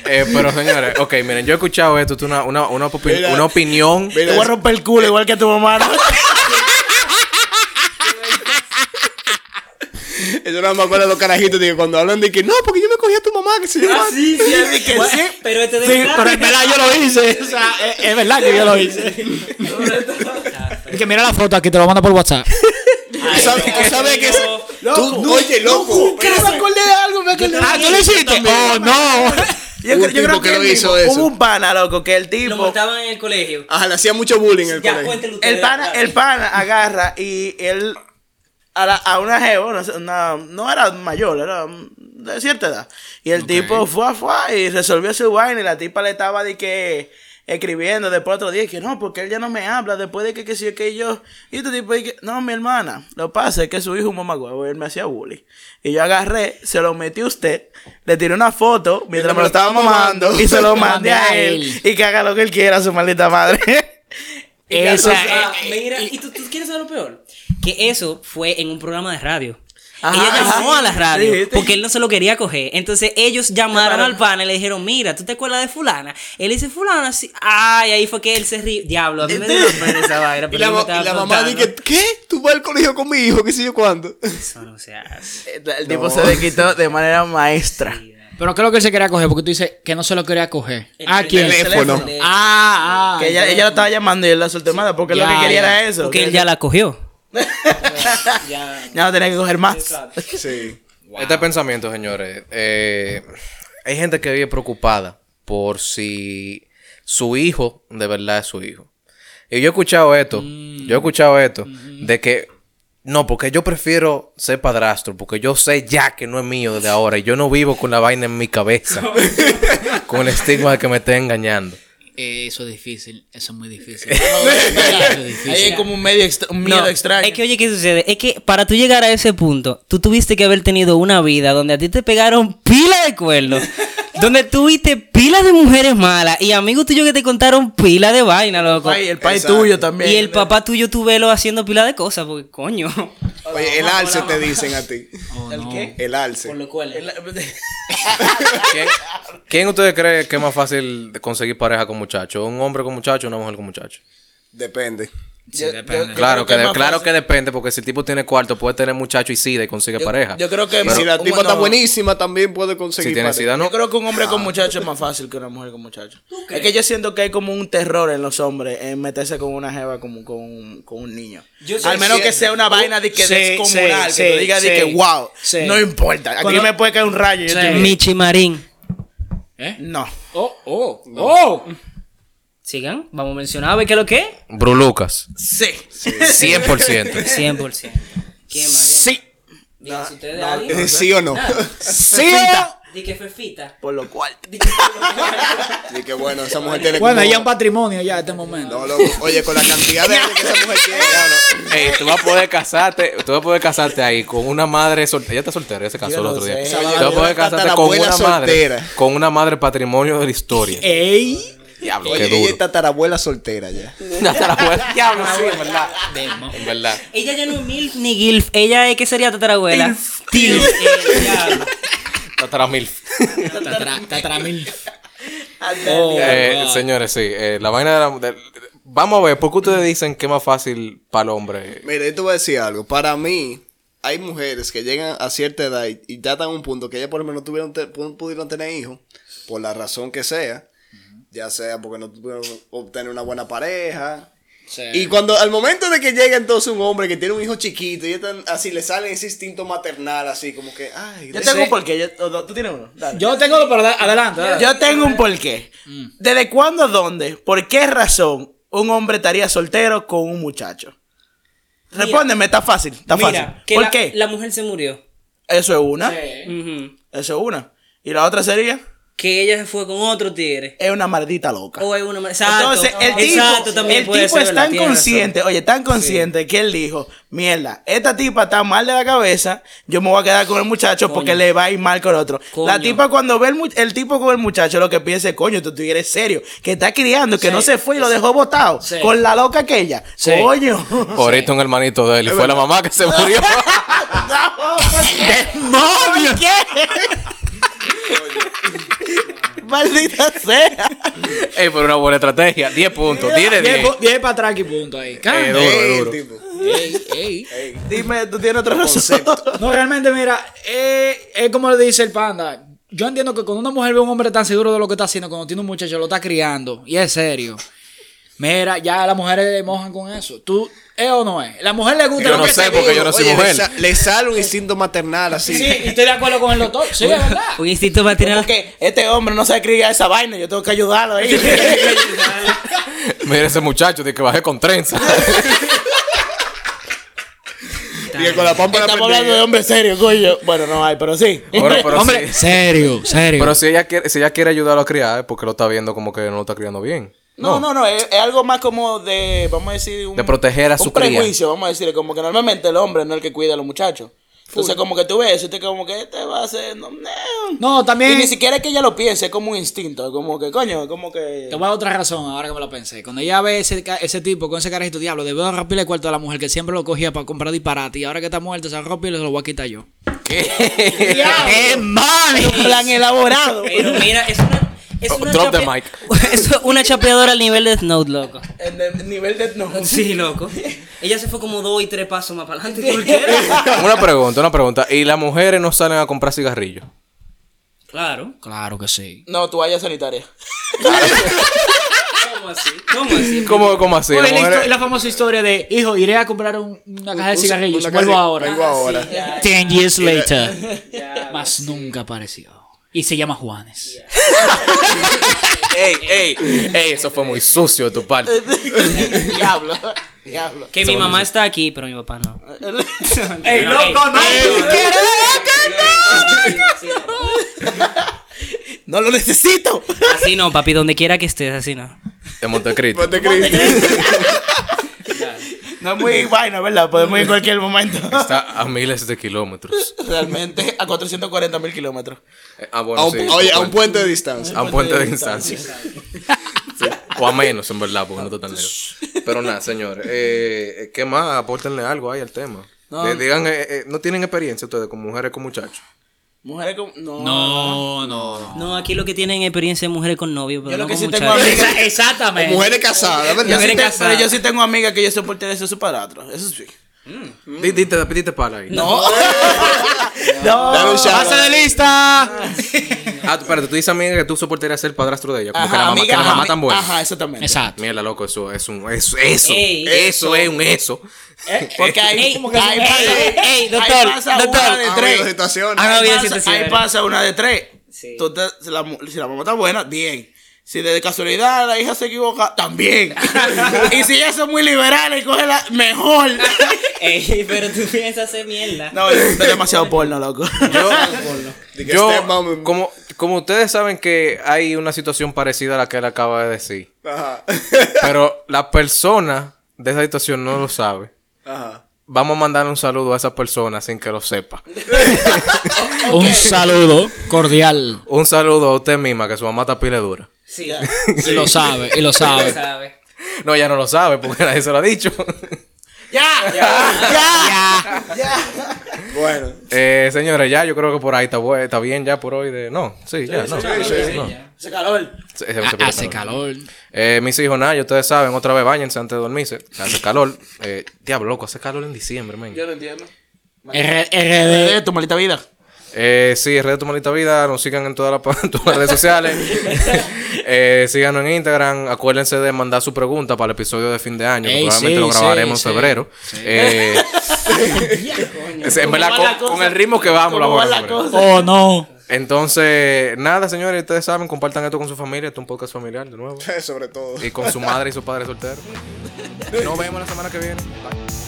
Eh, pero señores, ok, miren, yo he escuchado esto, esto es una, una, una, opi- Mira. opinión. Te voy a romper el culo igual que a tu mamá. ¿no? Eso no me acuerdo de los carajitos de que cuando hablan de que no, porque yo me cogí a tu mamá, que se llama. sí, sí, que sí. Pero este de Sí, verdad. pero en verdad yo lo hice. O sea, es, es verdad que yo lo hice. Es que mira la foto aquí, te lo mando por WhatsApp. ¿Tú sabes, tú sabes que es- Loco. Tú, oye, loco. Que me acordé de algo, me acordé de Ah. ¿tú lo hiciste? Oh, no. Yo, Un creo- yo tipo creo que que lo hizo mismo- eso. Hubo un pana, loco, que el Lo tipo. montaban en el colegio. Ajá, le hacía mucho bullying en el Ya, colegio. El pana, el pana agarra y él a, la- a una sé, una- no era mayor, era de cierta edad. Y el tipo fue a fue y resolvió su vaina y la tipa le estaba de que escribiendo después otro día y que no, porque él ya no me habla después de que que sí que yo. Y este tipo dice, no, mi hermana, lo que pasa es que su hijo es un mamagüevo y él me hacía bullying. Y yo agarré, se lo metí a usted, le tiré una foto mientras me lo estaba mamando y se lo mandé a él. Y que haga lo que él quiera, su maldita madre. Y ya Esa, eh, Ah, mira, ¿y tú, tú quieres saber lo peor? Que eso fue en un programa de radio. Ajá, Ella llamó a la radio Sí, sí. porque él no se lo quería coger. Entonces ellos llamaron al pana y le dijeron, mira, ¿tú te acuerdas de fulana? Él dice, fulana, sí. Ay, ahí fue que él se rió. Diablo, a mí me dio pena esa vaina. Y pero la, ma- estaba y la mamá dice, ¿qué? ¿Tú vas al colegio con mi hijo? ¿Qué sé yo cuándo? Eso no se hace. El tipo se desquitó de manera maestra. Pero ¿qué es lo que él se quería coger? Porque tú dices que no se lo quería coger. El ¿A quién? teléfono. Ah, ah. Que ella, ella lo estaba llamando y él la soltó porque Ya, lo que quería ya. era eso. Porque que él ya la cogió. Ya. ya no tenía que coger más. Sí. Este pensamiento, señores, eh, hay gente que vive preocupada por si su hijo de verdad es su hijo. Y yo he escuchado esto, yo he escuchado esto, de que no, porque yo prefiero ser padrastro, porque yo sé ya que no es mío desde ahora y yo no vivo con la vaina en mi cabeza, con el estigma de que me esté engañando. Eh, Eso es difícil. Eso es muy difícil. Ahí hay como un, medio extra- un miedo No, extraño. Es que, oye, ¿qué sucede? Es que para tú llegar a ese punto, tú tuviste que haber tenido una vida donde a ti te pegaron pila de cuernos, donde tuviste pila de mujeres malas y amigos tuyos que te contaron pila de vaina, loco. Ay, el país tuyo también. y el papá tuyo tú velo haciendo pila de cosas, porque coño. Oye, el alce te dicen a ti. Oh, ¿El no. qué? El alce. Por lo cual. El- ¿Quién, quién ustedes creen que es más fácil conseguir pareja con muchachos? ¿Un hombre con muchacho o una mujer con muchacho? Depende. Sí, Yo- depende. yo- Claro, que, claro que depende, porque si el tipo tiene cuarto, puede tener muchacho y sida y consigue pareja. Yo creo que Y si la un- tipa está no, buenísima, también puede conseguir. si tiene pareja. sida, no. Yo creo que un hombre con muchacho es más fácil que una mujer con muchacho. Es que yo siento que hay como un terror en los hombres en meterse con una jeva como con, un- con un niño. Yo Al menos que sea una vaina de que Sí, descomunal, sí, que tú sí, digas de sí, que wow, sí. no importa. Aquí Cuando- me puede caer un rayo. Michi Marín. ¿Eh? No. Oh, oh, oh. Sigan, vamos a mencionar a ver qué es lo que es. Bru Lucas, Sí. 100%. 100%. ¿Quién más? Sí. Digan si ustedes no, alguien. Eh, ¿Sí o no? Sí. Di que Fefita. Por lo cual. Y que bueno, esa mujer tiene Bueno, ella es un patrimonio ya en este momento. No, loco. Oye, con la cantidad de que esa mujer tiene, Ey, tú vas a poder casarte, tú vas a poder casarte ahí con una madre soltera. Ella está soltera, ella se casó Yo el otro día. Tú vas a poder casarte con una madre, con una madre patrimonio de la historia. Ey. Diablo, Oye, qué ella es duro. tatarabuela soltera ya. Tatarabuela, Diablo, sí, en verdad. En verdad. Ella ya no es MILF ni GILF. Ella es que sería tatarabuela. Tilf. Eh. Tataramilf. Tatramil. Oh, Eh, wow. señores, sí. eh, la vaina de la. de- vamos a ver, ¿por qué ustedes dicen que es más fácil para el hombre? Mire, yo te voy a decir algo. Para mí, hay mujeres que llegan a cierta edad y, y ya están a un punto que ellas por lo menos tuvieron te- pudieron tener hijos, por la razón que sea. Ya sea porque no pudieron obtener una buena pareja. Sí. Y cuando al momento de que llega entonces un hombre que tiene un hijo chiquito y están así le sale ese instinto maternal así como que ay Yo tengo un porqué. Yo- ¿Tú tienes uno? Dale. Yo tengo pero adelante. adelante. Yo tengo un porqué. ¿Desde cuándo, dónde, por qué razón un hombre estaría soltero con un muchacho? Respóndeme, está fácil. Está Mira, fácil. que ¿Por la, qué? la mujer se murió. Eso es una. Ujú. Eso es una. Y la otra sería, Que ella se fue con otro tigre. es una maldita loca. O es una. Exacto. Entonces, el tipo, Exacto, también el puede tipo ser, es tan consciente, oye, tan consciente que él dijo, mierda, esta tipa está mal de la cabeza, yo me voy a quedar con el muchacho porque le va a ir mal con el otro. Coño. La tipa cuando ve el, mu- el tipo con el muchacho, lo que piensa es, coño, tú eres serio, que está criando, que no se fue y lo dejó botado, Sí. con la loca aquella. Sí. Coño. Ahorita un hermanito de él y fue la mamá que se murió. ¡Demonio! ¿Qué? Maldita sea. Ey, pero una buena estrategia. 10 puntos, 10 de 10. 10 10 para atrás y punto ahí. Eh, duro, Ey, duro. tipo. Ey, ey. Dime, tú tienes otra razón. No, realmente, mira, eh, es como le dice el panda. Yo entiendo que cuando una mujer ve a un hombre tan seguro de lo que está haciendo, cuando tiene un muchacho, lo está criando, y es serio. Mira, ya las mujeres mojan con eso. ¿Tú, ¿Es o no es? La mujer le gusta Yo lo no que sé, se- porque yo no soy Oye, mujer. Le, sa- le sale un instinto maternal así. Sí, y estoy de acuerdo con el doctor. Sí, es verdad. Un instinto maternal. Porque este hombre no sabe criar esa vaina, yo tengo que ayudarlo ahí. Mira ese muchacho de que bajé con trenza. Y con la pámpara Estamos hablando de hombres serios, coño. Bueno, no hay, pero sí. Bueno, pero Hombre, sí. serio, serio. Pero si ella quiere, si ella quiere ayudarlo a criar, es porque lo está viendo como que no lo está criando bien. No, no, no, es, es algo más como de, vamos a decir, un, De proteger a su cría. prejuicio, vamos a decir, como que normalmente el hombre no es el que cuida a los muchachos. Entonces, como que tú ves te como que este va a ser. No, no. no, también. Y ni siquiera es que ella lo piense, es como un instinto, como que, coño, como que. Te voy a dar otra razón ahora que me lo pensé. Cuando ella ve ese, ca- ese tipo con ese carajito diablo, debió romperle el cuarto a la mujer que siempre lo cogía para comprar disparate. Y ahora que está muerto, se rompe y se lo voy a quitar yo. ¡Qué mal! Un plan elaborado. Pero mira, es una. Es Oh, una drop the mic. es una chapeadora al nivel de Snow, loco. En el nivel de. No. Sí, loco. Ella se fue como dos y tres pasos más para adelante. ¿Por qué? Una pregunta, una pregunta. ¿Y las mujeres no salen a comprar cigarrillos? Claro. Claro que sí. No, toalla sanitaria. ¿Cómo así? ¿Cómo así? ¿Cómo, cómo así? La, famosa historia de, hijo, iré a comprar un- una caja de cigarrillos. Vuelvo ahora. Vengo ahora. Ya, Ten years later. Más nunca apareció. Y se llama Juanes. Ey, ey, ey, eso fue muy sucio de tu parte. Diablo. Diablo. Que mi mamá está aquí, pero mi papá no. ¡Ey, no, no, no! No lo necesito. Así no, papi, donde quiera que estés, así no. De Montecristo. Montecristo. No es muy vaina, ¿verdad? Podemos ir en cualquier momento. Está a miles de kilómetros. Realmente a 440 mil kilómetros. Eh, Ah, A un- sí. oye, a un puente de distancia. A un puente de distancia. Sí. O a menos, en verdad, porque no está tan lejos. Pero nada, señores. Eh, ¿Qué más? Apórtenle algo ahí al tema. No. Eh, digan, eh, eh, ¿no tienen experiencia ustedes con mujeres con muchachos? Mujeres con. No. No, no, no. No, aquí lo que tienen es experiencia de mujeres con novio, pero Yo lo no que sí tengo amigas. O Exactamente. mujeres casadas, Yo ¿verdad? sí Mujeres te- casadas. pero yo sí tengo amigas que yo soy por tener su padrastro. Eso sí. Di- Dite, dite pala ahí. No. Dale un shout out. ¡Pasa de lista! Ah, espérate, tú dices amiga que tú soportarías ser padrastro de ella. Como Ajá, que la mamá, amiga, que la mamá ajá, tan buena. Ajá, exactamente. Exacto. Mierda, loco, eso es un. Eso, eso, Ey. eso es un eso. Porque ahí, Ey, ahí como que- pasa, ey, ey, ahí doctor, pasa doctor. una de tres. habido situaciones. Ah, no, Ahí pasa, ahí pasa una de tres. Sí. Tú te- si, la, mu- si la mamá está buena, bien. Si de casualidad la hija se equivoca, también. y si ella es muy liberal y coge la mejor. Ey, pero tú piensas hacer mierda. no, es demasiado porno, loco. Yo, yo como, como ustedes saben que hay una situación parecida a la que él acaba de decir, Ajá. pero la persona de esa situación no lo sabe. Ajá. Vamos a mandar un saludo a esa persona sin que lo sepa. Un saludo cordial. Un saludo a usted misma, que su mamá está pile dura. Sí. Y lo sabe, y lo sabe. sabe. No, ella no lo sabe porque nadie se lo ha dicho. ¡Ya! ¡Ya! ¡Ya! Bueno. Eh, señores, ya yo creo que por ahí está, bu- está bien ya por hoy de... No, sí, ya, no. no. Ese calor. Se- se- se- Hace calor. Eh, mis hijos, nada, ya ustedes saben, otra vez bañense antes de dormirse. Hace calor. Eh, diablo, loco, hace calor en diciembre, men. Yo lo entiendo. R- RD. Eh, tu malita vida. Eh, sí, Red de Tu Maldita Vida, nos sigan en todas las, redes sociales. eh, síganos en Instagram. Acuérdense de mandar su pregunta para el episodio de fin de año. que Ey, probablemente sí, lo grabaremos sí, en sí. febrero. Eh, en verdad, ¿Cómo va la con, el ritmo que vamos, lo ¿Cómo vamos la cosa? Oh, no. Entonces, nada, señores, ustedes saben, compartan esto con su familia. Esto es un podcast familiar, de nuevo. Sobre todo. Y con su madre y su padre soltero. Nos vemos la semana que viene. Bye.